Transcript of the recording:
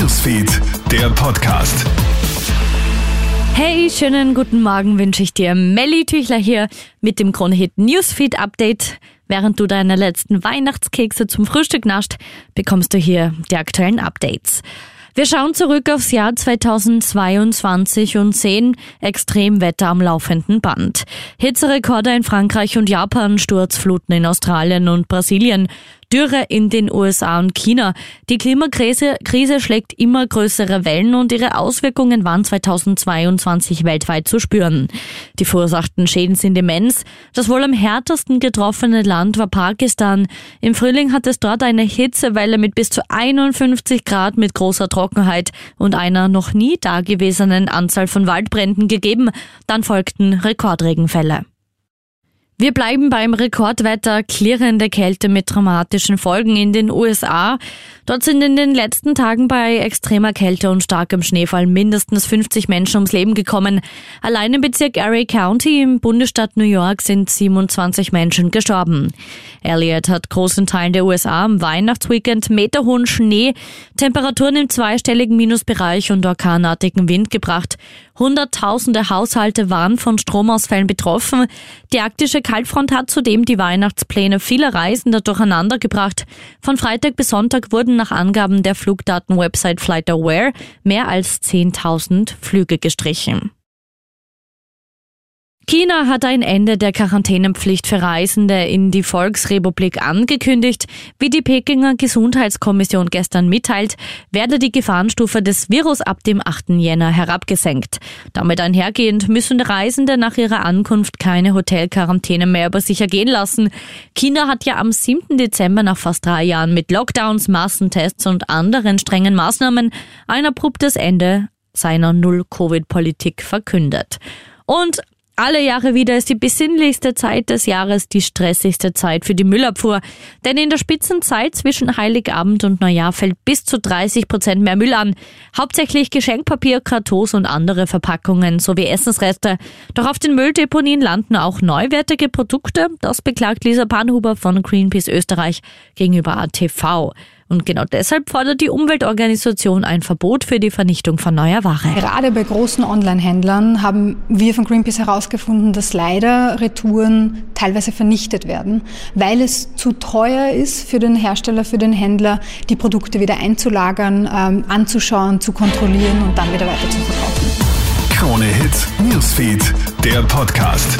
Newsfeed, der Podcast. Hey, schönen guten Morgen wünsche ich dir. Melly Tüchler hier mit dem Kronehit Newsfeed Update. Während du deine letzten Weihnachtskekse zum Frühstück nascht, bekommst du hier die aktuellen Updates. Wir schauen zurück aufs Jahr 2022 und sehen Extremwetter am laufenden Band. Hitzerekorde in Frankreich und Japan, Sturzfluten in Australien und Brasilien, Dürre in den USA und China. Die Klimakrise Krise schlägt immer größere Wellen und ihre Auswirkungen waren 2022 weltweit zu spüren. Die verursachten Schäden sind immens. Das wohl am härtesten getroffene Land war Pakistan. Im Frühling hat es dort eine Hitzewelle mit bis zu 51 Grad mit großer Trockenheit und einer noch nie dagewesenen Anzahl von Waldbränden gegeben. Dann folgten Rekordregenfälle. Wir bleiben beim Rekordwetter, klirrende Kälte mit dramatischen Folgen in den USA. Dort sind in den letzten Tagen bei extremer Kälte und starkem Schneefall mindestens 50 Menschen ums Leben gekommen. Allein im Bezirk Erie County im Bundesstaat New York sind 27 Menschen gestorben. Elliot hat großen Teilen der USA am Weihnachtsweekend meterhohen Schnee, Temperaturen im zweistelligen Minusbereich und orkanartigen Wind gebracht. Hunderttausende Haushalte waren von Stromausfällen betroffen. Die arktische Kaltfront hat zudem die Weihnachtspläne vieler Reisender durcheinander gebracht. Von Freitag bis Sonntag wurden nach Angaben der Flugdaten-Website FlightAware mehr als 10.000 Flüge gestrichen. China hat ein Ende der Quarantänepflicht für Reisende in die Volksrepublik angekündigt. Wie die Pekinger Gesundheitskommission gestern mitteilt, werde die Gefahrenstufe des Virus ab dem 8. Jänner herabgesenkt. Damit einhergehend müssen Reisende nach ihrer Ankunft keine Hotelquarantäne mehr über sich ergehen lassen. China hat ja am 7. Dezember nach fast drei Jahren mit Lockdowns, Massentests und anderen strengen Maßnahmen ein abruptes Ende seiner Null-Covid-Politik verkündet. Und alle Jahre wieder ist die besinnlichste Zeit des Jahres die stressigste Zeit für die Müllabfuhr. Denn in der Spitzenzeit zwischen Heiligabend und Neujahr fällt bis zu 30 Prozent mehr Müll an. Hauptsächlich Geschenkpapier, Kartons und andere Verpackungen sowie Essensreste. Doch auf den Mülldeponien landen auch neuwertige Produkte. Das beklagt Lisa Panhuber von Greenpeace Österreich gegenüber ATV. Und genau deshalb fordert die Umweltorganisation ein Verbot für die Vernichtung von neuer Ware. Gerade bei großen Online-Händlern haben wir von Greenpeace herausgefunden, dass leider Retouren teilweise vernichtet werden, weil es zu teuer ist für den Hersteller, für den Händler, die Produkte wieder einzulagern, ähm, anzuschauen, zu kontrollieren und dann wieder weiter zu verkaufen. Krone Hits, Newsfeed, der Podcast.